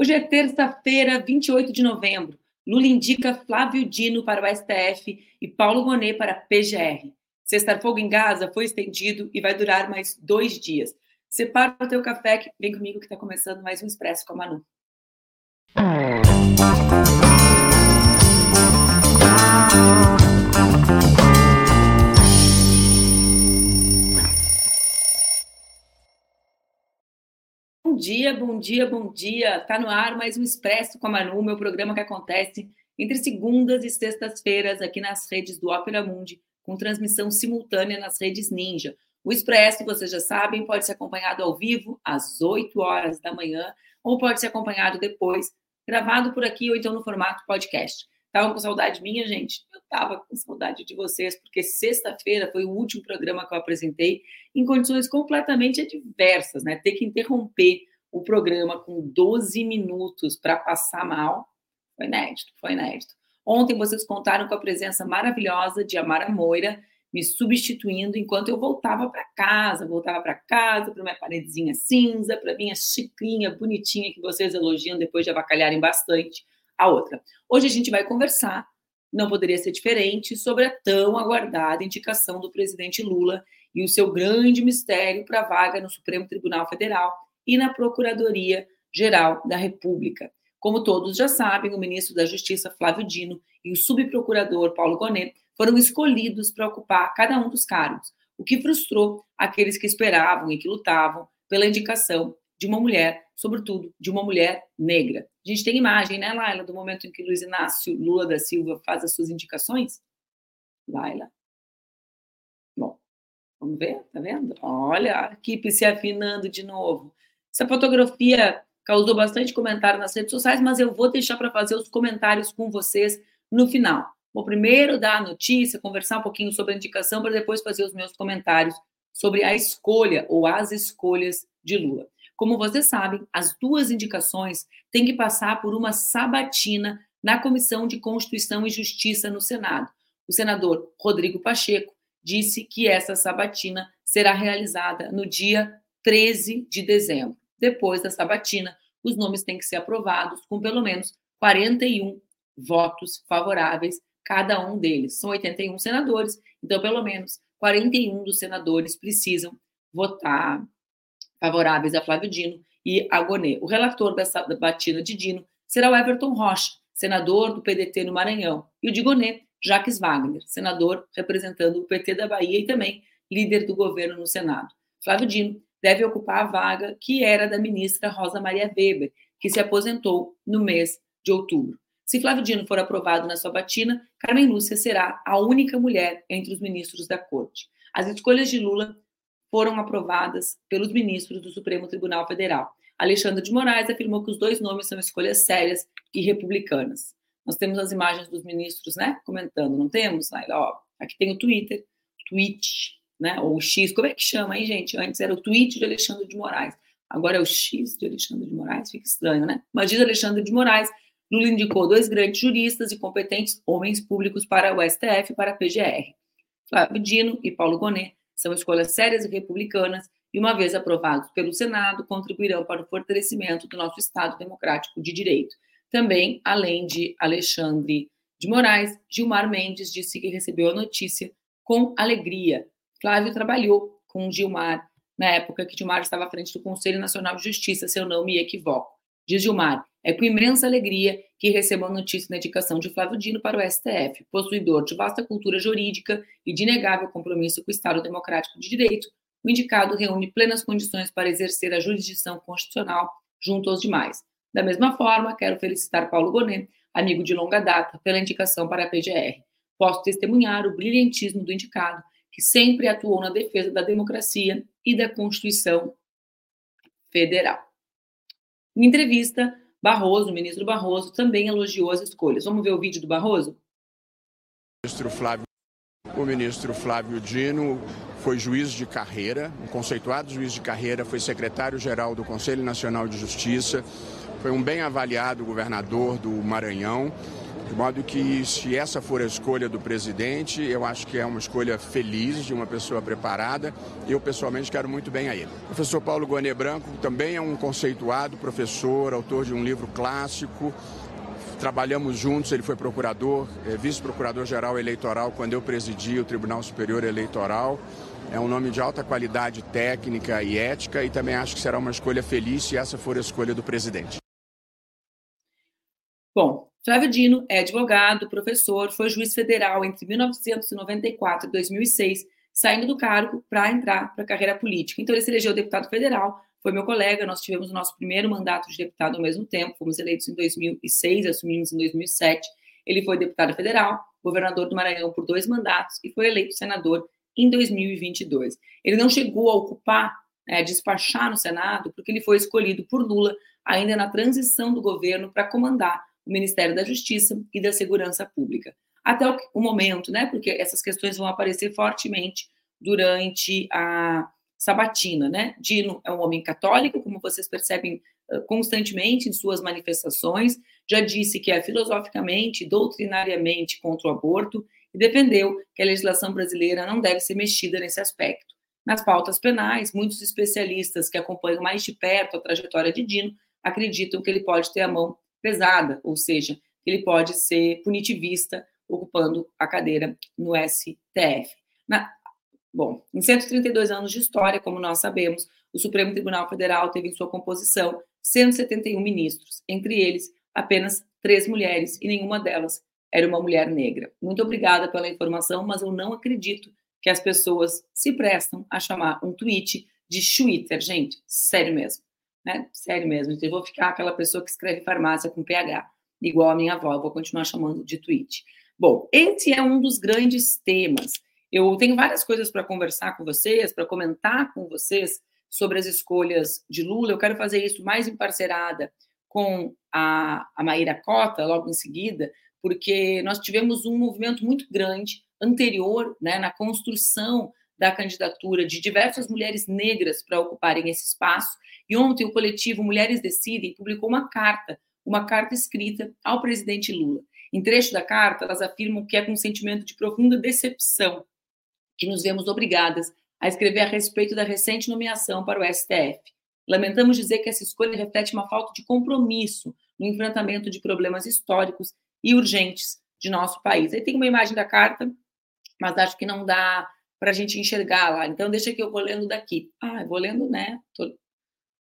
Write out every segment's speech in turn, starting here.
Hoje é terça-feira, 28 de novembro. Lula indica Flávio Dino para o STF e Paulo Gonet para a PGR. Cestar Fogo em Gaza foi estendido e vai durar mais dois dias. Separa o teu café, vem comigo que está começando mais um Expresso com a Manu. Dia, bom dia, bom dia. Tá no ar mais um Expresso com a Manu, meu programa que acontece entre segundas e sextas-feiras aqui nas redes do Opera Mundi, com transmissão simultânea nas redes Ninja. O Expresso, vocês já sabem, pode ser acompanhado ao vivo às 8 horas da manhã ou pode ser acompanhado depois, gravado por aqui ou então no formato podcast. Estavam com saudade minha, gente? Eu estava com saudade de vocês, porque sexta-feira foi o último programa que eu apresentei em condições completamente adversas, né? Ter que interromper o programa com 12 minutos para passar mal foi inédito, foi inédito. Ontem vocês contaram com a presença maravilhosa de Amara Moira, me substituindo enquanto eu voltava para casa, voltava para casa, para minha paredezinha cinza, para minha chiclinha bonitinha que vocês elogiam depois de avacalharem bastante a outra. Hoje a gente vai conversar, não poderia ser diferente, sobre a tão aguardada indicação do presidente Lula e o seu grande mistério para a vaga no Supremo Tribunal Federal e na Procuradoria Geral da República. Como todos já sabem, o ministro da Justiça, Flávio Dino, e o subprocurador Paulo Gonet foram escolhidos para ocupar cada um dos cargos, o que frustrou aqueles que esperavam e que lutavam pela indicação de uma mulher, sobretudo de uma mulher negra. A gente tem imagem, né, Laila, do momento em que Luiz Inácio Lula da Silva faz as suas indicações? Laila. Bom, vamos ver, tá vendo? Olha a equipe se afinando de novo. Essa fotografia causou bastante comentário nas redes sociais, mas eu vou deixar para fazer os comentários com vocês no final. Vou primeiro dar a notícia, conversar um pouquinho sobre a indicação, para depois fazer os meus comentários sobre a escolha ou as escolhas de Lula. Como vocês sabem, as duas indicações têm que passar por uma sabatina na Comissão de Constituição e Justiça no Senado. O senador Rodrigo Pacheco disse que essa sabatina será realizada no dia 13 de dezembro. Depois da sabatina, os nomes têm que ser aprovados com pelo menos 41 votos favoráveis cada um deles. São 81 senadores, então pelo menos 41 dos senadores precisam votar favoráveis a Flávio Dino e a Gonê. O relator dessa batida de Dino será o Everton Rocha, senador do PDT no Maranhão, e o de Gonê, Jacques Wagner, senador representando o PT da Bahia e também líder do governo no Senado. Flávio Dino deve ocupar a vaga que era da ministra Rosa Maria Weber, que se aposentou no mês de outubro. Se Flávio Dino for aprovado na sua batina, Carmen Lúcia será a única mulher entre os ministros da corte. As escolhas de Lula foram aprovadas pelos ministros do Supremo Tribunal Federal. Alexandre de Moraes afirmou que os dois nomes são escolhas sérias e republicanas. Nós temos as imagens dos ministros, né, comentando, não temos? Ó, aqui tem o Twitter, tweet, né, ou o X, como é que chama aí, gente? Antes era o tweet de Alexandre de Moraes, agora é o X de Alexandre de Moraes, fica estranho, né? Mas diz Alexandre de Moraes, Lula indicou dois grandes juristas e competentes homens públicos para o STF e para a PGR, Flávio Dino e Paulo Gonet, são escolhas sérias e republicanas e, uma vez aprovados pelo Senado, contribuirão para o fortalecimento do nosso Estado democrático de direito. Também, além de Alexandre de Moraes, Gilmar Mendes disse que recebeu a notícia com alegria. Flávio trabalhou com Gilmar na época que Gilmar estava à frente do Conselho Nacional de Justiça, se eu não me equivoco. Diz Gilmar, é com imensa alegria que recebo a notícia da indicação de Flávio Dino para o STF, possuidor de vasta cultura jurídica e de inegável compromisso com o Estado Democrático de Direito. O indicado reúne plenas condições para exercer a jurisdição constitucional junto aos demais. Da mesma forma, quero felicitar Paulo Gonet, amigo de longa data, pela indicação para a PGR. Posso testemunhar o brilhantismo do indicado, sempre atuou na defesa da democracia e da Constituição Federal. Em entrevista, Barroso, o ministro Barroso, também elogiou as escolhas. Vamos ver o vídeo do Barroso? Ministro Flávio, o ministro Flávio Dino foi juiz de carreira, um conceituado juiz de carreira, foi secretário-geral do Conselho Nacional de Justiça, foi um bem avaliado governador do Maranhão, De modo que, se essa for a escolha do presidente, eu acho que é uma escolha feliz de uma pessoa preparada. Eu, pessoalmente, quero muito bem a ele. O professor Paulo Guané Branco também é um conceituado professor, autor de um livro clássico. Trabalhamos juntos, ele foi procurador, é, vice-procurador-geral eleitoral quando eu presidi o Tribunal Superior Eleitoral. É um nome de alta qualidade técnica e ética e também acho que será uma escolha feliz se essa for a escolha do presidente. Bom, Flávio Dino é advogado, professor, foi juiz federal entre 1994 e 2006, saindo do cargo para entrar para a carreira política. Então, ele se elegeu deputado federal, foi meu colega, nós tivemos o nosso primeiro mandato de deputado ao mesmo tempo, fomos eleitos em 2006, assumimos em 2007. Ele foi deputado federal, governador do Maranhão por dois mandatos e foi eleito senador em 2022. Ele não chegou a ocupar, é, despachar no Senado, porque ele foi escolhido por Lula ainda na transição do governo para comandar o Ministério da Justiça e da Segurança Pública. Até o, o momento, né? Porque essas questões vão aparecer fortemente durante a sabatina, né? Dino é um homem católico, como vocês percebem constantemente em suas manifestações, já disse que é filosoficamente, doutrinariamente contra o aborto e defendeu que a legislação brasileira não deve ser mexida nesse aspecto. Nas pautas penais, muitos especialistas que acompanham mais de perto a trajetória de Dino acreditam que ele pode ter a mão pesada, ou seja, ele pode ser punitivista ocupando a cadeira no STF. Na, bom, em 132 anos de história, como nós sabemos, o Supremo Tribunal Federal teve em sua composição 171 ministros, entre eles apenas três mulheres e nenhuma delas era uma mulher negra. Muito obrigada pela informação, mas eu não acredito que as pessoas se prestam a chamar um tweet de Twitter, gente, sério mesmo né? Sério mesmo. Então, eu vou ficar aquela pessoa que escreve farmácia com PH, igual a minha avó, eu vou continuar chamando de tweet. Bom, esse é um dos grandes temas. Eu tenho várias coisas para conversar com vocês, para comentar com vocês sobre as escolhas de Lula. Eu quero fazer isso mais em parcerada com a, a Maíra Cota, logo em seguida, porque nós tivemos um movimento muito grande anterior né, na construção da candidatura de diversas mulheres negras para ocuparem esse espaço. E ontem o coletivo Mulheres Decidem publicou uma carta, uma carta escrita ao presidente Lula. Em trecho da carta, elas afirmam que é com um sentimento de profunda decepção que nos vemos obrigadas a escrever a respeito da recente nomeação para o STF. Lamentamos dizer que essa escolha reflete uma falta de compromisso no enfrentamento de problemas históricos e urgentes de nosso país. Aí tem uma imagem da carta, mas acho que não dá para a gente enxergar lá. Então, deixa que eu vou lendo daqui. Ah, vou lendo, né? Tô,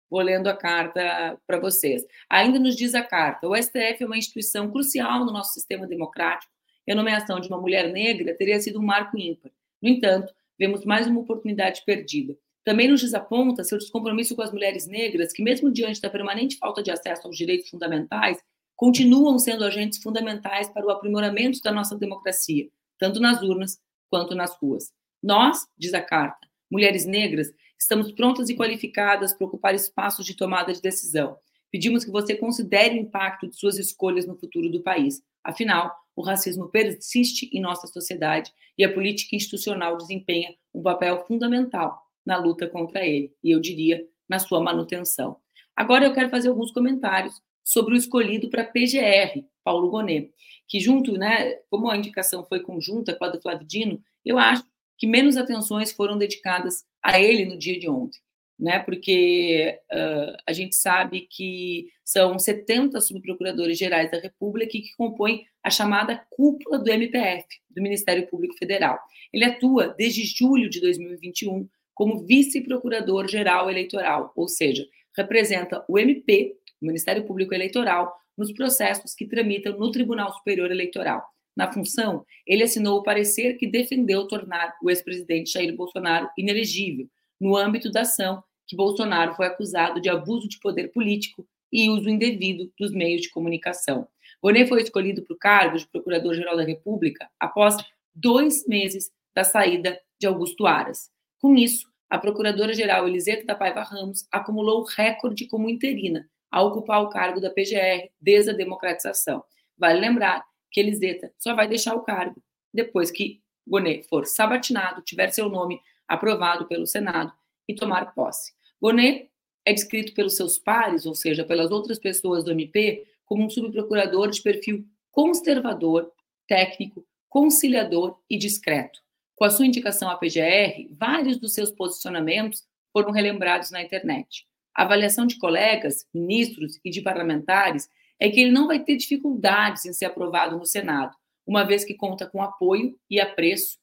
vou lendo a carta para vocês. Ainda nos diz a carta: o STF é uma instituição crucial no nosso sistema democrático e a nomeação de uma mulher negra teria sido um marco ímpar. No entanto, vemos mais uma oportunidade perdida. Também nos desaponta seu descompromisso com as mulheres negras, que, mesmo diante da permanente falta de acesso aos direitos fundamentais, continuam sendo agentes fundamentais para o aprimoramento da nossa democracia, tanto nas urnas quanto nas ruas. Nós, diz a carta, mulheres negras, estamos prontas e qualificadas para ocupar espaços de tomada de decisão. Pedimos que você considere o impacto de suas escolhas no futuro do país. Afinal, o racismo persiste em nossa sociedade e a política institucional desempenha um papel fundamental na luta contra ele, e eu diria, na sua manutenção. Agora eu quero fazer alguns comentários sobre o escolhido para PGR, Paulo Gonet, que junto, né, como a indicação foi conjunta com a do Flávio Dino, eu acho que menos atenções foram dedicadas a ele no dia de ontem, né? Porque uh, a gente sabe que são 70 subprocuradores gerais da República que compõem a chamada cúpula do MPF, do Ministério Público Federal. Ele atua desde julho de 2021 como vice-procurador geral eleitoral, ou seja, representa o MP, o Ministério Público Eleitoral, nos processos que tramitam no Tribunal Superior Eleitoral. Na função, ele assinou o parecer que defendeu tornar o ex-presidente Jair Bolsonaro inelegível, no âmbito da ação que Bolsonaro foi acusado de abuso de poder político e uso indevido dos meios de comunicação. Bonet foi escolhido para o cargo de Procurador-Geral da República após dois meses da saída de Augusto Aras. Com isso, a Procuradora-Geral Elisete da Paiva Ramos acumulou recorde como interina a ocupar o cargo da PGR desde a democratização. Vale lembrar que Eliseta só vai deixar o cargo depois que Bonet for sabatinado, tiver seu nome aprovado pelo Senado e tomar posse. Bonet é descrito pelos seus pares, ou seja, pelas outras pessoas do MP, como um subprocurador de perfil conservador, técnico, conciliador e discreto. Com a sua indicação à PGR, vários dos seus posicionamentos foram relembrados na internet. A avaliação de colegas, ministros e de parlamentares é que ele não vai ter dificuldades em ser aprovado no Senado, uma vez que conta com apoio e apreço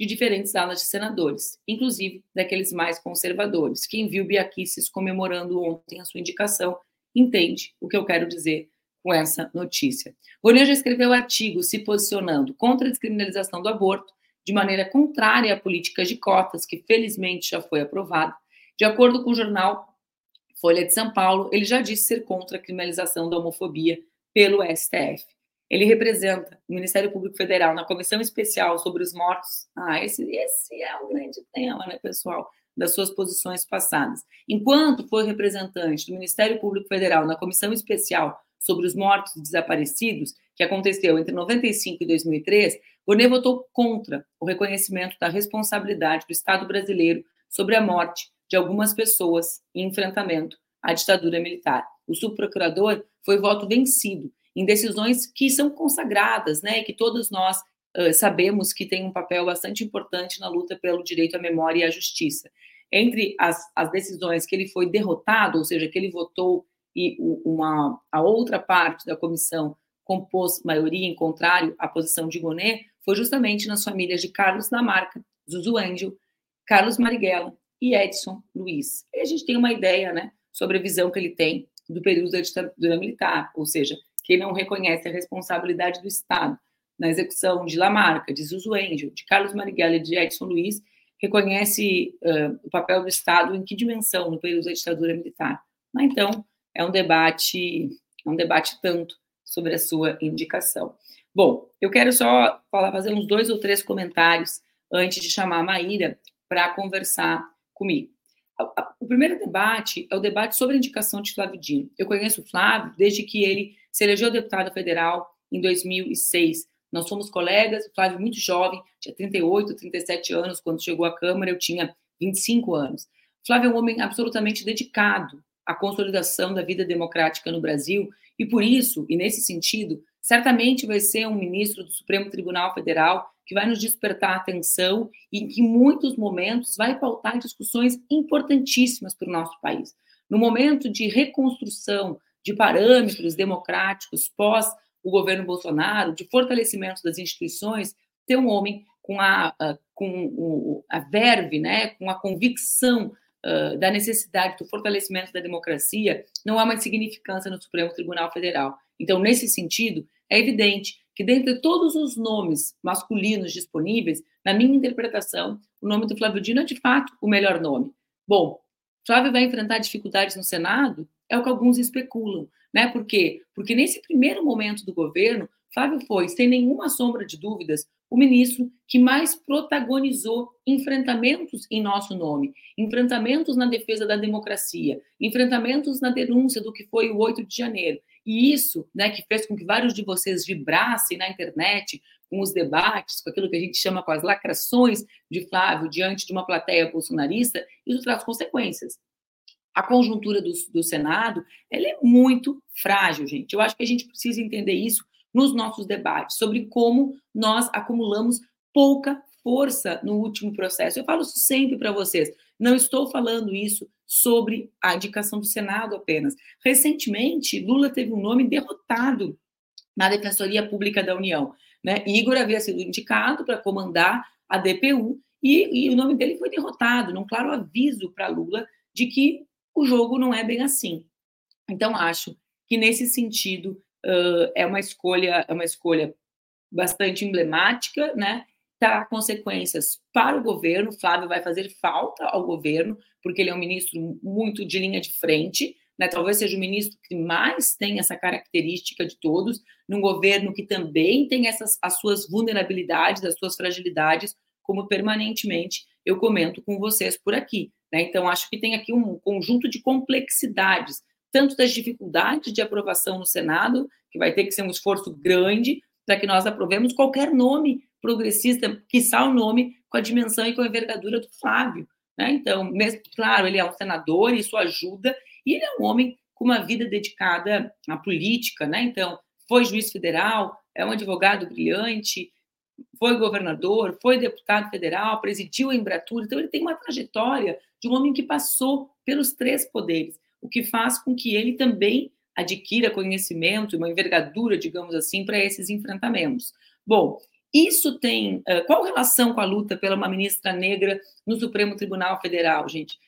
de diferentes alas de senadores, inclusive daqueles mais conservadores. Quem viu Biaquices comemorando ontem a sua indicação entende o que eu quero dizer com essa notícia. Ronier já escreveu artigos se posicionando contra a descriminalização do aborto, de maneira contrária à política de cotas, que felizmente já foi aprovada. De acordo com o jornal Folha de São Paulo, ele já disse ser contra a criminalização da homofobia pelo STF. Ele representa o Ministério Público Federal na comissão especial sobre os mortos. Ah, esse, esse é o grande tema, né, pessoal? Das suas posições passadas. Enquanto foi representante do Ministério Público Federal na comissão especial sobre os mortos e desaparecidos, que aconteceu entre 95 e 2003, Bonet votou contra o reconhecimento da responsabilidade do Estado brasileiro sobre a morte de algumas pessoas em enfrentamento à ditadura militar. O subprocurador foi voto vencido em decisões que são consagradas, né, que todos nós uh, sabemos que tem um papel bastante importante na luta pelo direito à memória e à justiça. Entre as, as decisões que ele foi derrotado, ou seja, que ele votou e uma, a outra parte da comissão compôs maioria em contrário à posição de Gonet, foi justamente nas famílias de Carlos Lamarca, Zuzu Angel, Carlos Marighella e Edson Luiz. E a gente tem uma ideia né, sobre a visão que ele tem do período da ditadura militar, ou seja, que não reconhece a responsabilidade do Estado na execução de Lamarca, de Zuzu Angel, de Carlos Marighella e de Edson Luiz, reconhece uh, o papel do Estado em que dimensão no período da ditadura militar. Mas, então, é um debate, é um debate tanto sobre a sua indicação. Bom, eu quero só falar, fazer uns dois ou três comentários antes de chamar a Maíra para conversar comigo. O primeiro debate é o debate sobre a indicação de Flávio Dino. Eu conheço o Flávio desde que ele se elegeu deputado federal em 2006. Nós fomos colegas, o Flávio muito jovem, tinha 38, 37 anos quando chegou à Câmara, eu tinha 25 anos. O Flávio é um homem absolutamente dedicado à consolidação da vida democrática no Brasil e por isso, e nesse sentido, certamente vai ser um ministro do Supremo Tribunal Federal que vai nos despertar atenção e que, em muitos momentos, vai pautar discussões importantíssimas para o nosso país. No momento de reconstrução de parâmetros democráticos pós o governo Bolsonaro, de fortalecimento das instituições, ter um homem com a, com a verve, né, com a convicção uh, da necessidade do fortalecimento da democracia, não há uma insignificância no Supremo Tribunal Federal. Então, nesse sentido, é evidente que, dentre todos os nomes masculinos disponíveis, na minha interpretação, o nome do Flávio Dino é, de fato, o melhor nome. Bom, Flávio vai enfrentar dificuldades no Senado? É o que alguns especulam, né? Por quê? Porque nesse primeiro momento do governo, Flávio foi, sem nenhuma sombra de dúvidas, o ministro que mais protagonizou enfrentamentos em nosso nome, enfrentamentos na defesa da democracia, enfrentamentos na denúncia do que foi o 8 de janeiro. E isso, né, que fez com que vários de vocês vibrassem na internet com os debates, com aquilo que a gente chama com as lacrações de Flávio diante de uma plateia bolsonarista, isso traz consequências a conjuntura do, do Senado ela é muito frágil, gente. Eu acho que a gente precisa entender isso nos nossos debates, sobre como nós acumulamos pouca força no último processo. Eu falo sempre para vocês. Não estou falando isso sobre a indicação do Senado apenas. Recentemente, Lula teve um nome derrotado na Defensoria Pública da União. Né? Igor havia sido indicado para comandar a DPU e, e, o nome dele foi derrotado, num claro aviso para Lula de que o jogo não é bem assim. Então, acho que nesse sentido uh, é uma escolha, é uma escolha bastante emblemática, né? Terá consequências para o governo. Flávio vai fazer falta ao governo, porque ele é um ministro muito de linha de frente, né? Talvez seja o ministro que mais tem essa característica de todos, num governo que também tem essas as suas vulnerabilidades, as suas fragilidades, como permanentemente eu comento com vocês por aqui. Né? Então, acho que tem aqui um conjunto de complexidades, tanto das dificuldades de aprovação no Senado, que vai ter que ser um esforço grande para que nós aprovemos qualquer nome progressista, que o nome com a dimensão e com a envergadura do Flávio. Né? Então, mesmo, claro, ele é um senador, isso ajuda, e ele é um homem com uma vida dedicada à política, né? Então, foi juiz federal, é um advogado brilhante, foi governador, foi deputado federal, presidiu a Embratur, então ele tem uma trajetória de um homem que passou pelos três poderes, o que faz com que ele também adquira conhecimento uma envergadura, digamos assim, para esses enfrentamentos. Bom, isso tem qual relação com a luta pela uma ministra negra no Supremo Tribunal Federal, gente?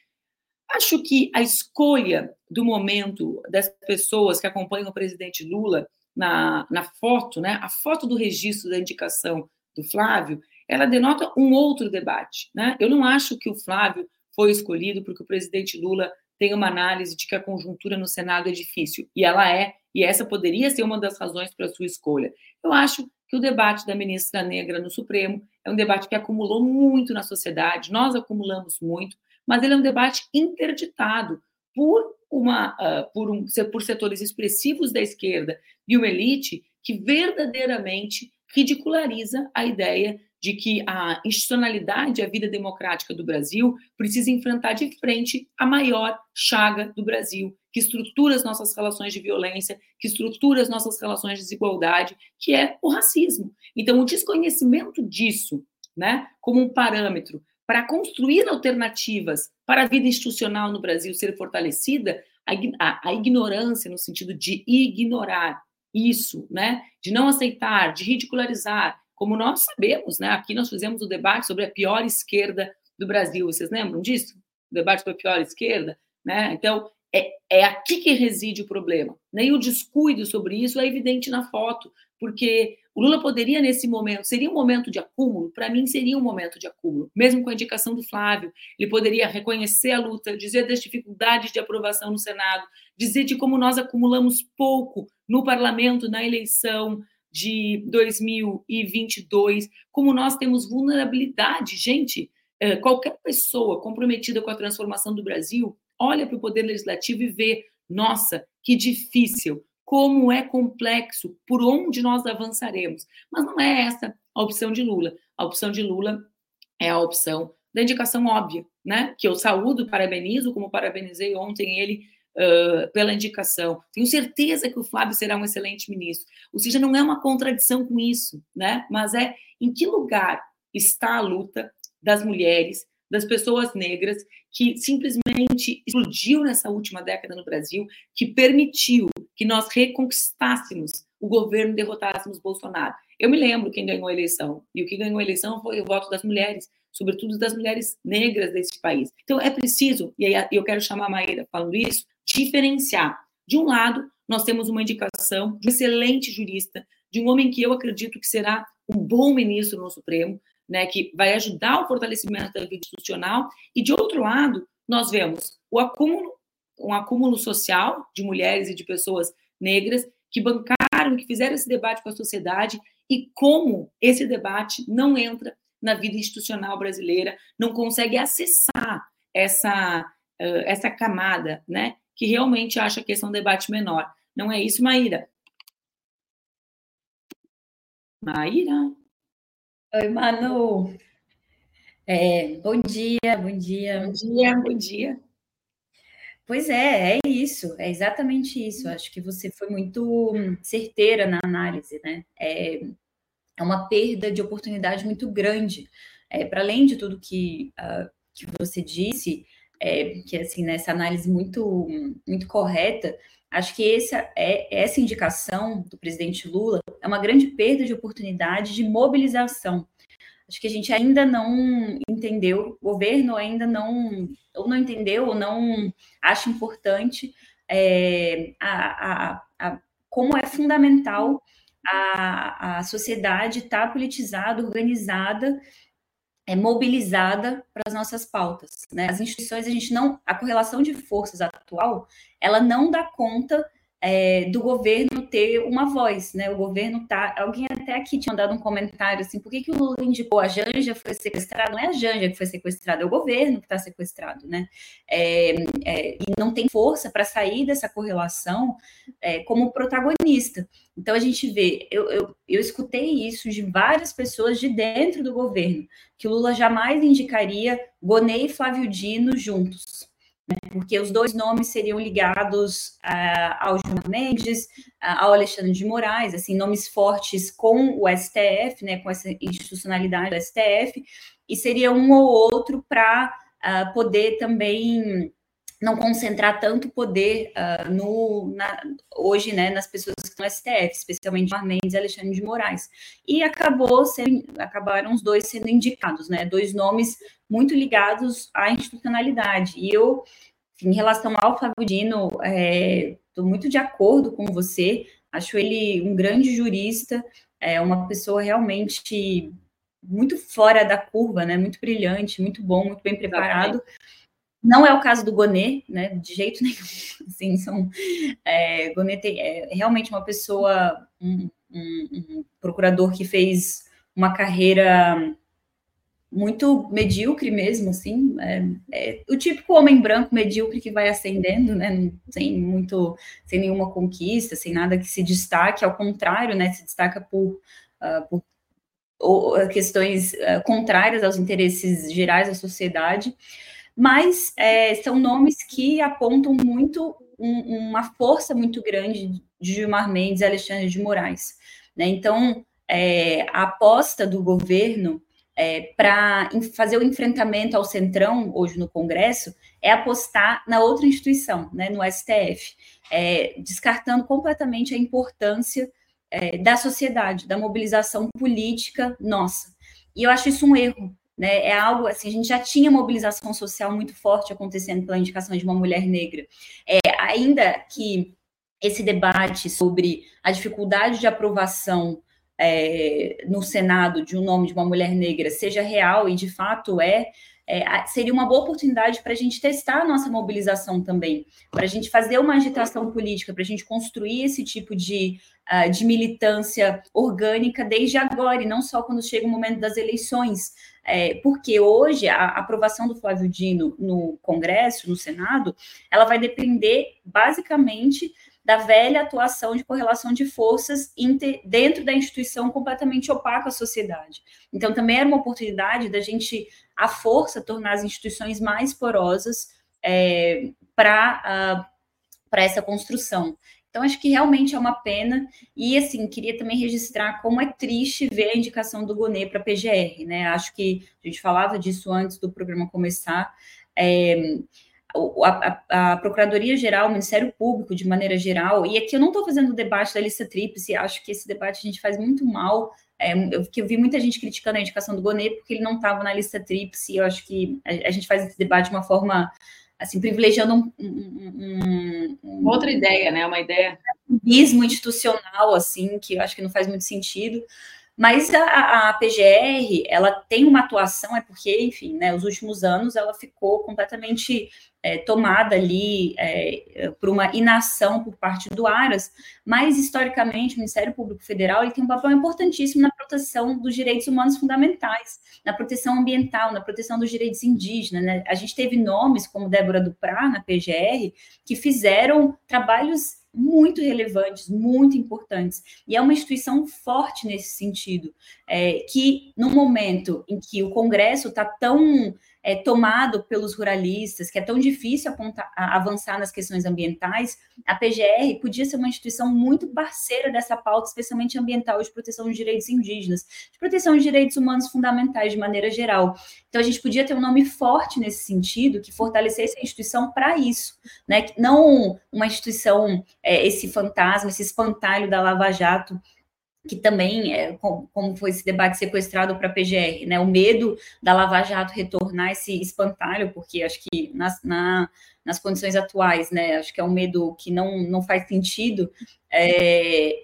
Acho que a escolha do momento das pessoas que acompanham o presidente Lula na, na foto, né, a foto do registro da indicação do Flávio, ela denota um outro debate. Né? Eu não acho que o Flávio foi escolhido porque o presidente Lula tem uma análise de que a conjuntura no Senado é difícil, e ela é, e essa poderia ser uma das razões para a sua escolha. Eu acho que o debate da ministra negra no Supremo é um debate que acumulou muito na sociedade, nós acumulamos muito, mas ele é um debate interditado por uma uh, por, um, por setores expressivos da esquerda e uma elite que verdadeiramente ridiculariza a ideia de que a institucionalidade, a vida democrática do Brasil precisa enfrentar de frente a maior chaga do Brasil, que estrutura as nossas relações de violência, que estrutura as nossas relações de desigualdade, que é o racismo. Então, o desconhecimento disso, né, como um parâmetro para construir alternativas para a vida institucional no Brasil ser fortalecida, a, a, a ignorância no sentido de ignorar isso, né, de não aceitar, de ridicularizar, como nós sabemos, né, aqui nós fizemos o debate sobre a pior esquerda do Brasil, vocês lembram disso? O debate sobre a pior esquerda, né? Então, é, é aqui que reside o problema. E o descuido sobre isso é evidente na foto, porque o Lula poderia, nesse momento, seria um momento de acúmulo? Para mim, seria um momento de acúmulo, mesmo com a indicação do Flávio. Ele poderia reconhecer a luta, dizer das dificuldades de aprovação no Senado, dizer de como nós acumulamos pouco no parlamento na eleição de 2022, como nós temos vulnerabilidade. Gente, é, qualquer pessoa comprometida com a transformação do Brasil olha para o Poder Legislativo e vê, nossa, que difícil como é complexo, por onde nós avançaremos. Mas não é essa a opção de Lula. A opção de Lula é a opção da indicação óbvia, né? Que eu saúdo, parabenizo, como parabenizei ontem ele pela indicação. Tenho certeza que o Flávio será um excelente ministro. Ou seja, não é uma contradição com isso, né? Mas é em que lugar está a luta das mulheres, das pessoas negras, que simplesmente explodiu nessa última década no Brasil, que permitiu que nós reconquistássemos o governo derrotássemos Bolsonaro. Eu me lembro quem ganhou a eleição, e o que ganhou a eleição foi o voto das mulheres, sobretudo das mulheres negras desse país. Então é preciso, e aí eu quero chamar a Maíra falando isso, diferenciar. De um lado, nós temos uma indicação de um excelente jurista, de um homem que eu acredito que será um bom ministro no Supremo, né, que vai ajudar o fortalecimento da vida institucional, e de outro lado, nós vemos o acúmulo, um acúmulo social de mulheres e de pessoas negras que bancaram, que fizeram esse debate com a sociedade e como esse debate não entra na vida institucional brasileira, não consegue acessar essa, essa camada, né, que realmente acha que esse é um debate menor. Não é isso, Maíra? Maíra? Oi, Manu. É, bom dia, bom dia. Bom dia, bom dia. Pois é, é isso, é exatamente isso. Acho que você foi muito certeira na análise, né? É, é uma perda de oportunidade muito grande. É, Para além de tudo que, uh, que você disse, é, que assim nessa análise muito muito correta, acho que essa é essa indicação do presidente Lula é uma grande perda de oportunidade de mobilização. Acho que a gente ainda não entendeu, o governo ainda não ou não entendeu ou não acha importante é, a, a, a, como é fundamental a, a sociedade estar tá politizada, organizada é, mobilizada para as nossas pautas. Né? As instituições, a gente não. A correlação de forças atual, ela não dá conta é, do governo ter uma voz, né? O governo tá. Alguém até aqui tinha dado um comentário assim: por que, que o Lula indicou a Janja foi sequestrada? Não é a Janja que foi sequestrada, é o governo que está sequestrado, né? É, é, e não tem força para sair dessa correlação é, como protagonista. Então a gente vê, eu, eu, eu escutei isso de várias pessoas de dentro do governo, que Lula jamais indicaria Gonei e Flávio Dino juntos né? porque os dois nomes seriam ligados uh, ao Gilmar Mendes, uh, ao Alexandre de Moraes, assim, nomes fortes com o STF, né, com essa institucionalidade do STF, e seria um ou outro para uh, poder também não concentrar tanto poder uh, no, na, hoje né, nas pessoas que estão no STF, especialmente Gilmar Mendes e Alexandre de Moraes. E acabou sendo, acabaram os dois sendo indicados, né, dois nomes muito ligados à institucionalidade. E eu, em relação ao Flávio Dino, estou é, muito de acordo com você, acho ele um grande jurista, é uma pessoa realmente muito fora da curva, né, muito brilhante, muito bom, muito bem preparado. Exatamente não é o caso do Gonê, né? De jeito nenhum. Assim, são, é, Gonê tem, é realmente uma pessoa, um, um, um, procurador que fez uma carreira muito medíocre mesmo, assim, é, é, o típico homem branco medíocre que vai ascendendo, né, sem muito, sem nenhuma conquista, sem nada que se destaque, ao contrário, né, se destaca por, uh, por ou, questões uh, contrárias aos interesses gerais da sociedade, mas é, são nomes que apontam muito um, uma força muito grande de Gilmar Mendes e Alexandre de Moraes. Né? Então, é, a aposta do governo é, para fazer o enfrentamento ao centrão hoje no Congresso é apostar na outra instituição, né, no STF, é, descartando completamente a importância é, da sociedade, da mobilização política nossa. E eu acho isso um erro, né? É algo assim, a gente já tinha mobilização social muito forte acontecendo pela indicação de uma mulher negra. É, ainda que esse debate sobre a dificuldade de aprovação é, no Senado de um nome de uma mulher negra seja real e de fato é, é, seria uma boa oportunidade para a gente testar a nossa mobilização também, para a gente fazer uma agitação política, para a gente construir esse tipo de, uh, de militância orgânica desde agora, e não só quando chega o momento das eleições. É, porque hoje a aprovação do Flávio Dino no Congresso, no Senado, ela vai depender basicamente da velha atuação de correlação de forças dentro da instituição completamente opaca à sociedade. Então, também era uma oportunidade da gente, à força, tornar as instituições mais porosas é, para uh, essa construção. Então, acho que realmente é uma pena. E, assim, queria também registrar como é triste ver a indicação do Gonê para a PGR, né? Acho que a gente falava disso antes do programa começar. É, a, a, a Procuradoria-Geral, o Ministério Público, de maneira geral, e aqui eu não estou fazendo o debate da lista tríplice, acho que esse debate a gente faz muito mal. É, eu, eu vi muita gente criticando a indicação do Gonê porque ele não estava na lista tríplice, eu acho que a, a gente faz esse debate de uma forma assim, privilegiando um, um, um, outra ideia, né? Uma ideia um institucional, assim, que eu acho que não faz muito sentido. Mas a, a, PGR, ela tem uma atuação, é porque, enfim, né, os últimos anos ela ficou completamente é, tomada ali é, por uma inação por parte do Aras, mas historicamente o Ministério Público Federal ele tem um papel importantíssimo na proteção dos direitos humanos fundamentais, na proteção ambiental, na proteção dos direitos indígenas. Né? A gente teve nomes como Débora Duprá na PGR que fizeram trabalhos muito relevantes, muito importantes. E é uma instituição forte nesse sentido, é, que no momento em que o Congresso está tão é, tomado pelos ruralistas, que é tão difícil apontar, avançar nas questões ambientais, a PGR podia ser uma instituição muito parceira dessa pauta, especialmente ambiental de proteção dos direitos indígenas, de proteção de direitos humanos fundamentais de maneira geral. Então a gente podia ter um nome forte nesse sentido, que fortalecesse a instituição para isso, né? Não uma instituição, é, esse fantasma, esse espantalho da Lava Jato que também é como foi esse debate sequestrado para a PGR, né? O medo da Lava Jato retornar esse espantalho, porque acho que nas, na, nas condições atuais, né? Acho que é um medo que não, não faz sentido. É,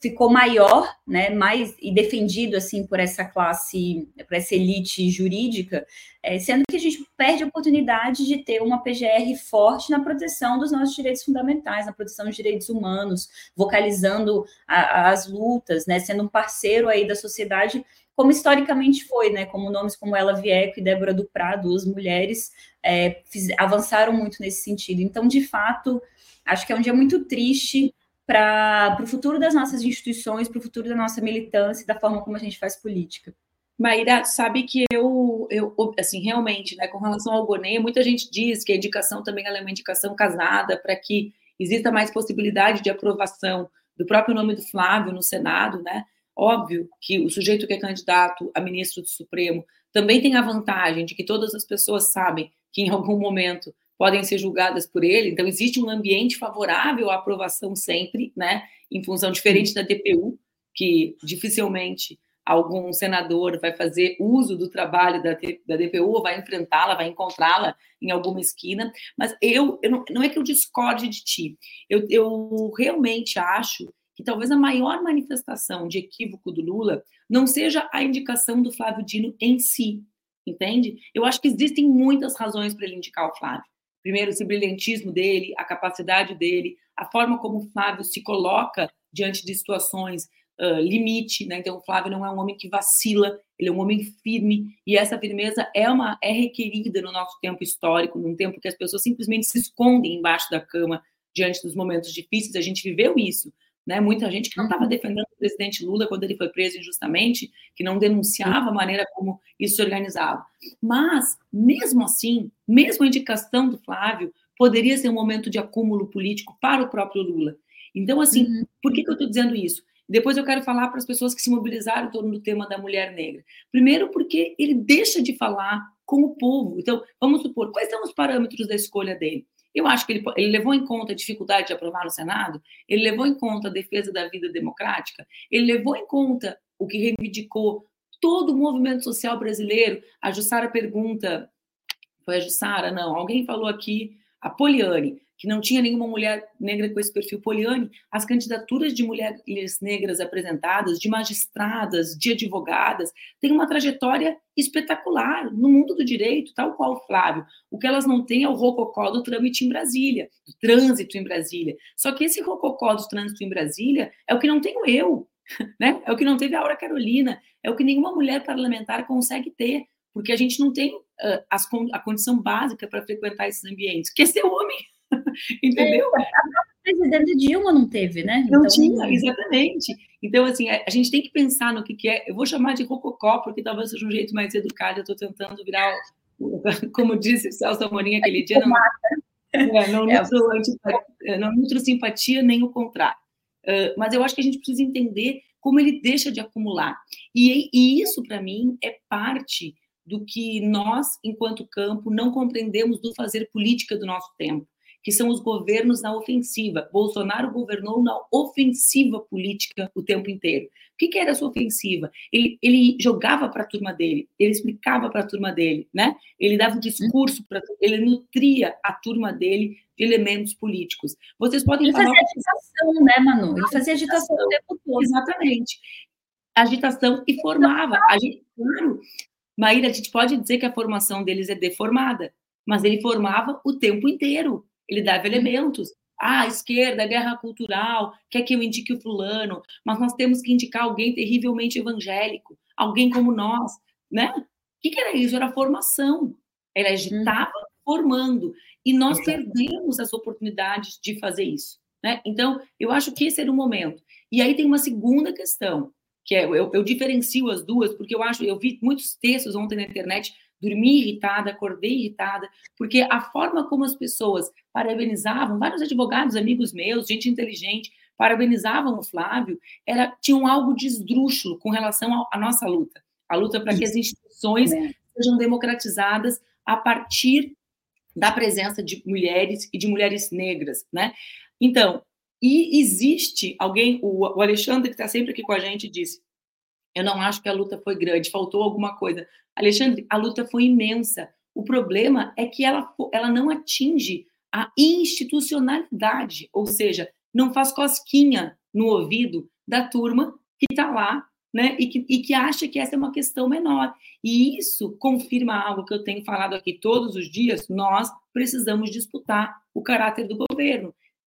ficou maior, né, mais e defendido assim por essa classe, por essa elite jurídica, é, sendo que a gente perde a oportunidade de ter uma PGR forte na proteção dos nossos direitos fundamentais, na proteção dos direitos humanos, vocalizando a, as lutas, né, sendo um parceiro aí da sociedade, como historicamente foi, né, como nomes como Ela Vieco e Débora Duprá, duas mulheres, é, fiz, avançaram muito nesse sentido. Então, de fato, acho que é um dia muito triste para o futuro das nossas instituições, para o futuro da nossa militância e da forma como a gente faz política. Maíra, sabe que eu, eu, assim, realmente, né, com relação ao Gonê, muita gente diz que a indicação também é uma indicação casada para que exista mais possibilidade de aprovação do próprio nome do Flávio no Senado, né? Óbvio que o sujeito que é candidato a ministro do Supremo também tem a vantagem de que todas as pessoas sabem que em algum momento podem ser julgadas por ele, então existe um ambiente favorável à aprovação sempre, né? Em função diferente da DPU, que dificilmente algum senador vai fazer uso do trabalho da, da DPU, vai enfrentá-la, vai encontrá-la em alguma esquina. Mas eu, eu não, não, é que eu discorde de ti, eu, eu realmente acho que talvez a maior manifestação de equívoco do Lula não seja a indicação do Flávio Dino em si, entende? Eu acho que existem muitas razões para ele indicar o Flávio. Primeiro, esse brilhantismo dele, a capacidade dele, a forma como o Flávio se coloca diante de situações uh, limite, né? Então, o Flávio não é um homem que vacila, ele é um homem firme, e essa firmeza é uma é requerida no nosso tempo histórico, num tempo que as pessoas simplesmente se escondem embaixo da cama diante dos momentos difíceis. A gente viveu isso. Né? Muita gente que não estava uhum. defendendo o presidente Lula quando ele foi preso injustamente, que não denunciava a maneira como isso se organizava. Mas, mesmo assim, mesmo a indicação do Flávio poderia ser um momento de acúmulo político para o próprio Lula. Então, assim, uhum. por que, que eu estou dizendo isso? Depois eu quero falar para as pessoas que se mobilizaram em torno do tema da mulher negra. Primeiro, porque ele deixa de falar com o povo. Então, vamos supor, quais são os parâmetros da escolha dele? Eu acho que ele, ele, levou em conta a dificuldade de aprovar no Senado, ele levou em conta a defesa da vida democrática, ele levou em conta o que reivindicou todo o movimento social brasileiro. A Jussara pergunta, foi a Jussara? Não, alguém falou aqui, a Poliane que não tinha nenhuma mulher negra com esse perfil poliane, as candidaturas de mulheres negras apresentadas, de magistradas, de advogadas, têm uma trajetória espetacular no mundo do direito, tal qual Flávio. O que elas não têm é o rococó do trâmite em Brasília, do trânsito em Brasília. Só que esse rococó do trânsito em Brasília é o que não tenho eu, né? É o que não teve a Aura Carolina, é o que nenhuma mulher parlamentar consegue ter, porque a gente não tem uh, as, a condição básica para frequentar esses ambientes, que é ser homem. Entendeu? É, a presidente Dilma não teve, né? Não então... tinha, exatamente. Então, assim, a, gente tem que pensar no que, que é. Eu vou chamar de rococó, porque talvez seja um jeito mais educado. Eu estou tentando virar, como disse o Celso Amorim aquele dia, não, é, não, é. nutro, antipatia, não nutro simpatia nem o contrário. Uh, mas eu acho que a gente precisa entender como ele deixa de acumular. E, e isso, para mim, é parte do que nós, enquanto campo, não compreendemos do fazer política do nosso tempo que são os governos na ofensiva. Bolsonaro governou na ofensiva política o tempo inteiro. O que, que era essa ofensiva? Ele, ele jogava para a turma dele, ele explicava para a turma dele, né? Ele dava um discurso para ele nutria a turma dele de elementos políticos. Vocês podem ele falar. Ele fazia agitação, né, Manu? Ele fazia agitação o tempo todo. Exatamente. Agitação e formava. A gente, claro, Maíra, a gente pode dizer que a formação deles é deformada, mas ele formava o tempo inteiro. Ele dava uhum. elementos. Ah, esquerda, guerra cultural, quer que eu indique o fulano, mas nós temos que indicar alguém terrivelmente evangélico, alguém como nós, né? O que, que era isso? Era formação. Ele agitava hum. formando. E nós perdemos as oportunidades de fazer isso. Né? Então, eu acho que esse era o momento. E aí tem uma segunda questão, que é, eu, eu diferencio as duas, porque eu acho, eu vi muitos textos ontem na internet dormi irritada, acordei irritada, porque a forma como as pessoas parabenizavam, vários advogados, amigos meus, gente inteligente, parabenizavam o Flávio, era, tinham algo de esdrúxulo com relação à nossa luta. A luta para que as instituições é. sejam democratizadas a partir da presença de mulheres e de mulheres negras, né? Então, e existe alguém, o, o Alexandre, que está sempre aqui com a gente, disse: Eu não acho que a luta foi grande, faltou alguma coisa. Alexandre, a luta foi imensa. O problema é que ela, ela não atinge a institucionalidade, ou seja, não faz cosquinha no ouvido da turma que está lá né, e, que, e que acha que essa é uma questão menor. E isso confirma algo que eu tenho falado aqui todos os dias: nós precisamos disputar o caráter do governo.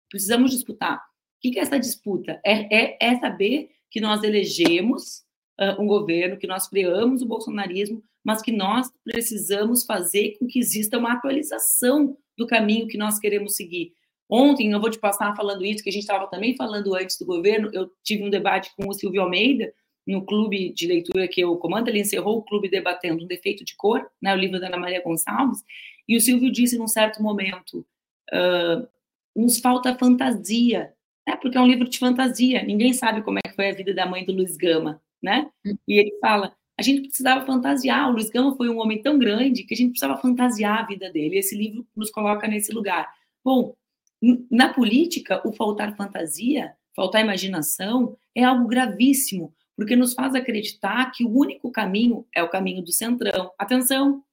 Precisamos disputar. O que é essa disputa? É, é, é saber que nós elegemos uh, um governo, que nós freamos o bolsonarismo, mas que nós precisamos fazer com que exista uma atualização do caminho que nós queremos seguir. Ontem, eu vou te passar falando isso, que a gente estava também falando antes do governo, eu tive um debate com o Silvio Almeida, no clube de leitura que eu comando, ele encerrou o clube debatendo um defeito de cor, né, o livro da Ana Maria Gonçalves, e o Silvio disse num certo momento, uh, nos falta fantasia, né, porque é um livro de fantasia, ninguém sabe como é que foi a vida da mãe do Luiz Gama, né, e ele fala, a gente precisava fantasiar, o Luiz Gama foi um homem tão grande que a gente precisava fantasiar a vida dele, esse livro nos coloca nesse lugar. Bom, na política, o faltar fantasia, faltar imaginação, é algo gravíssimo, porque nos faz acreditar que o único caminho é o caminho do centrão. Atenção,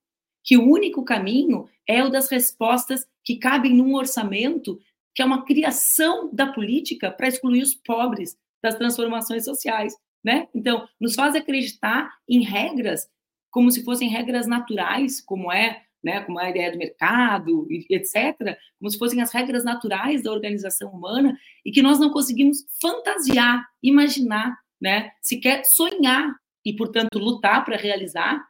que o único caminho é o das respostas que cabem num orçamento que é uma criação da política para excluir os pobres das transformações sociais, né? Então, nos faz acreditar em regras como se fossem regras naturais, como é, né, como é a ideia do mercado, etc., como se fossem as regras naturais da organização humana e que nós não conseguimos fantasiar, imaginar né, se quer sonhar e, portanto, lutar para realizar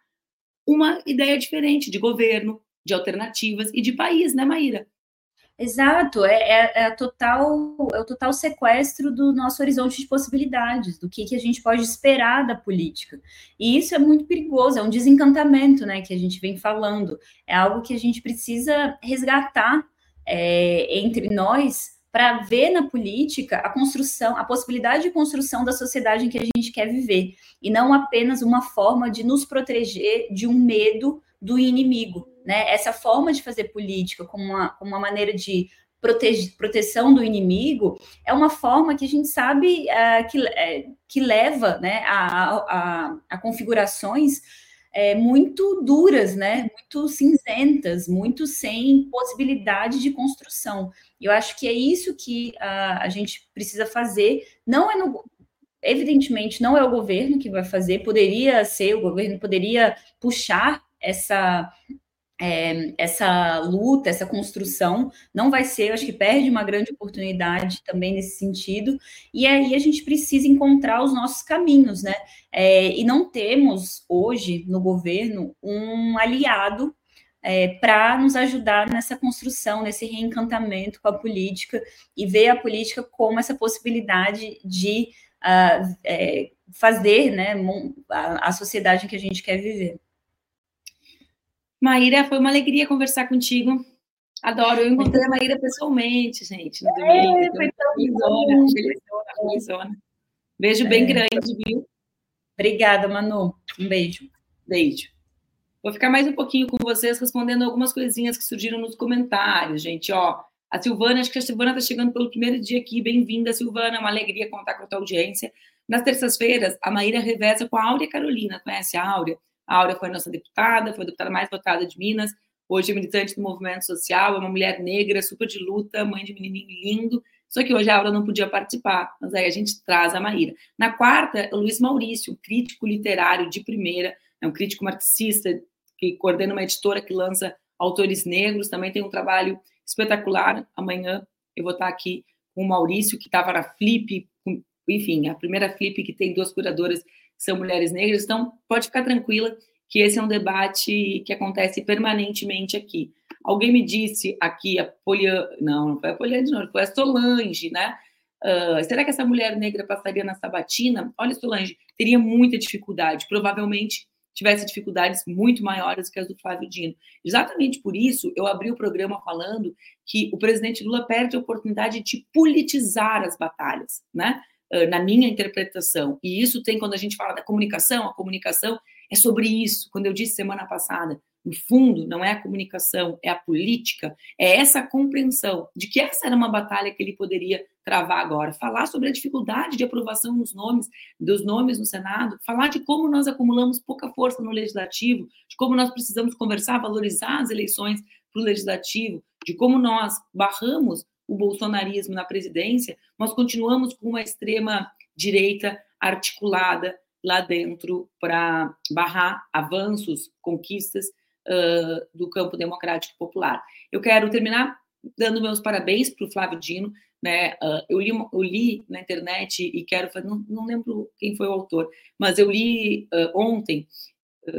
uma ideia diferente de governo, de alternativas e de país, né, Maíra? Exato, é, é, é, total, é o total sequestro do nosso horizonte de possibilidades, do que, que a gente pode esperar da política. E isso é muito perigoso, é um desencantamento né, que a gente vem falando, é algo que a gente precisa resgatar é, entre nós para ver na política a construção, a possibilidade de construção da sociedade em que a gente quer viver, e não apenas uma forma de nos proteger de um medo do inimigo. Né? Essa forma de fazer política como uma, como uma maneira de proteção do inimigo é uma forma que a gente sabe uh, que, uh, que leva né, a, a, a configurações é, muito duras, né? Muito cinzentas, muito sem possibilidade de construção. Eu acho que é isso que a, a gente precisa fazer. Não é no, evidentemente não é o governo que vai fazer, poderia ser, o governo poderia puxar essa é, essa luta, essa construção, não vai ser, acho que perde uma grande oportunidade também nesse sentido, e aí a gente precisa encontrar os nossos caminhos, né? É, e não temos hoje no governo um aliado é, para nos ajudar nessa construção, nesse reencantamento com a política e ver a política como essa possibilidade de uh, fazer né, a, a sociedade em que a gente quer viver. Maíra, foi uma alegria conversar contigo. Adoro. Eu encontrei a Maíra pessoalmente, gente, no domingo. É, foi tão felizona, felizona. Beijo é. bem grande, viu? Obrigada, Manu. Um beijo. Beijo. Vou ficar mais um pouquinho com vocês respondendo algumas coisinhas que surgiram nos comentários, gente. Ó, a Silvana, acho que a Silvana está chegando pelo primeiro dia aqui. Bem-vinda, Silvana. É uma alegria contar com a tua audiência. Nas terças-feiras, a Maíra reveza com a Áurea Carolina. Conhece a Áurea? A Áurea foi nossa deputada, foi a deputada mais votada de Minas, hoje é militante do movimento social, é uma mulher negra, super de luta, mãe de menininho lindo. Só que hoje a Áurea não podia participar, mas aí a gente traz a Maíra. Na quarta, o Luiz Maurício, crítico literário de primeira, é um crítico marxista que coordena uma editora que lança autores negros, também tem um trabalho espetacular. Amanhã eu vou estar aqui com o Maurício, que estava na Flip, enfim, a primeira Flip que tem duas curadoras são mulheres negras. Então, pode ficar tranquila que esse é um debate que acontece permanentemente aqui. Alguém me disse aqui, a Poliana, não, não foi a Poliana, não, foi a Solange, né? Uh, será que essa mulher negra passaria na sabatina? Olha, Solange, teria muita dificuldade, provavelmente tivesse dificuldades muito maiores que as do Flávio Dino. Exatamente por isso, eu abri o programa falando que o presidente Lula perde a oportunidade de politizar as batalhas, né? Na minha interpretação. E isso tem quando a gente fala da comunicação, a comunicação é sobre isso. Quando eu disse semana passada, no fundo, não é a comunicação, é a política, é essa compreensão de que essa era uma batalha que ele poderia travar agora, falar sobre a dificuldade de aprovação dos nomes, dos nomes no Senado, falar de como nós acumulamos pouca força no legislativo, de como nós precisamos conversar, valorizar as eleições para o legislativo, de como nós barramos o bolsonarismo na presidência, nós continuamos com uma extrema direita articulada lá dentro para barrar avanços, conquistas uh, do campo democrático popular. Eu quero terminar dando meus parabéns para o Flávio Dino. Né? Uh, eu, li, eu, li, na internet e quero, não, não lembro quem foi o autor, mas eu li uh, ontem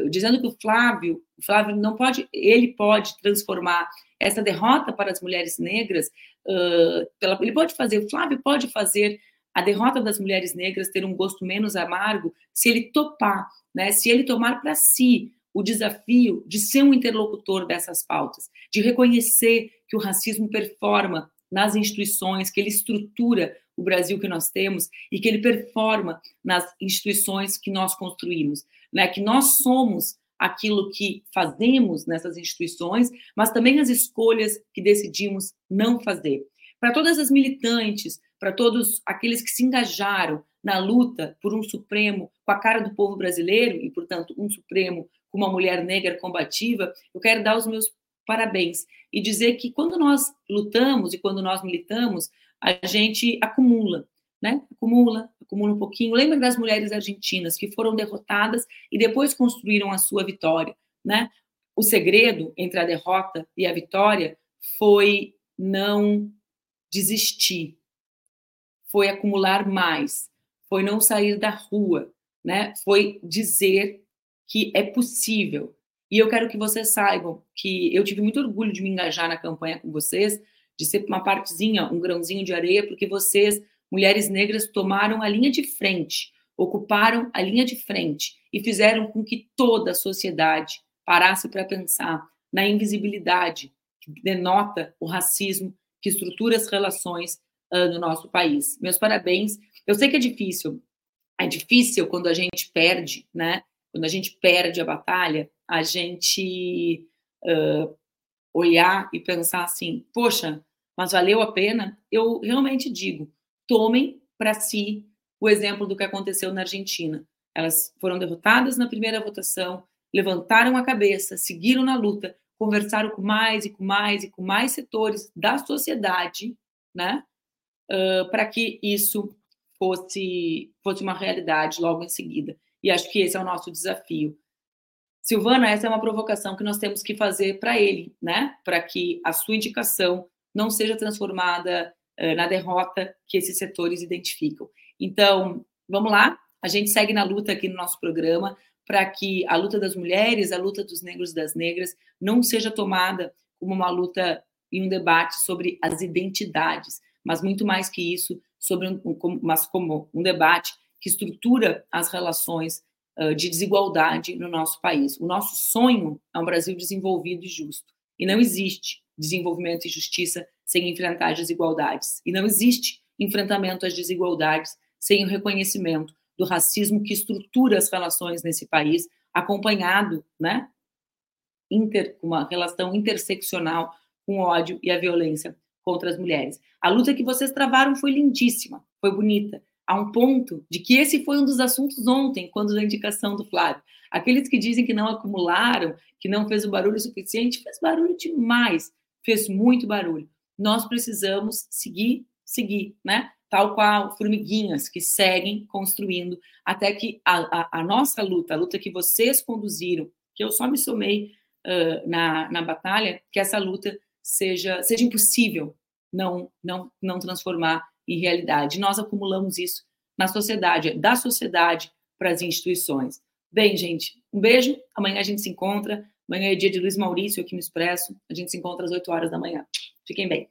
dizendo que o Flávio, o Flávio não pode, ele pode transformar essa derrota para as mulheres negras, uh, pela, ele pode fazer, o Flávio pode fazer a derrota das mulheres negras ter um gosto menos amargo se ele topar, né? Se ele tomar para si o desafio de ser um interlocutor dessas pautas, de reconhecer que o racismo performa nas instituições, que ele estrutura o Brasil que nós temos e que ele performa nas instituições que nós construímos, né? Que nós somos aquilo que fazemos nessas instituições, mas também as escolhas que decidimos não fazer. Para todas as militantes, para todos aqueles que se engajaram na luta por um Supremo com a cara do povo brasileiro e, portanto, um Supremo com uma mulher negra combativa, eu quero dar os meus parabéns e dizer que quando nós lutamos e quando nós militamos, a gente acumula, né? Acumula, acumula um pouquinho. Lembra das mulheres argentinas que foram derrotadas e depois construíram a sua vitória, né? O segredo entre a derrota e a vitória foi não desistir, foi acumular mais, foi não sair da rua, né? Foi dizer que é possível. E eu quero que vocês saibam que eu tive muito orgulho de me engajar na campanha com vocês, de ser uma partezinha, um grãozinho de areia, porque vocês, mulheres negras, tomaram a linha de frente, ocuparam a linha de frente e fizeram com que toda a sociedade parasse para pensar na invisibilidade que denota o racismo que estrutura as relações uh, no nosso país. Meus parabéns. Eu sei que é difícil. É difícil quando a gente perde, né? Quando a gente perde a batalha, a gente uh, olhar e pensar assim, poxa, mas valeu a pena? Eu realmente digo, tomem para si o exemplo do que aconteceu na Argentina. Elas foram derrotadas na primeira votação, levantaram a cabeça, seguiram na luta, conversaram com mais e com mais e com mais setores da sociedade, né, uh, para que isso fosse, fosse uma realidade logo em seguida. E acho que esse é o nosso desafio. Silvana, essa é uma provocação que nós temos que fazer para ele, né, para que a sua indicação não seja transformada na derrota que esses setores identificam. Então, vamos lá, a gente segue na luta aqui no nosso programa para que a luta das mulheres, a luta dos negros e das negras, não seja tomada como uma luta e um debate sobre as identidades, mas muito mais que isso, sobre um, mas como um debate que estrutura as relações uh, de desigualdade no nosso país. O nosso sonho é um Brasil desenvolvido e justo. E não existe desenvolvimento e justiça sem enfrentar as desigualdades. E não existe enfrentamento às desigualdades sem o reconhecimento do racismo que estrutura as relações nesse país, acompanhado, né, inter, uma relação interseccional com o ódio e a violência contra as mulheres. A luta que vocês travaram foi lindíssima, foi bonita, a um ponto de que esse foi um dos assuntos ontem, quando da indicação do Flávio. Aqueles que dizem que não acumularam, que não fez o barulho suficiente, fez barulho demais, fez muito barulho. Nós precisamos seguir, seguir, né? tal qual formiguinhas que seguem construindo até que a, a, a, nossa luta, a luta que vocês conduziram, que eu só me somei uh, na, na batalha, que essa luta seja, seja impossível não, não, não transformar em realidade. Nós acumulamos isso na sociedade, da sociedade para as instituições. Bem, gente, um beijo. Amanhã a gente se encontra. Amanhã é dia de Luiz Maurício aqui no Expresso. A gente se encontra às 8 horas da manhã. Fiquem bem.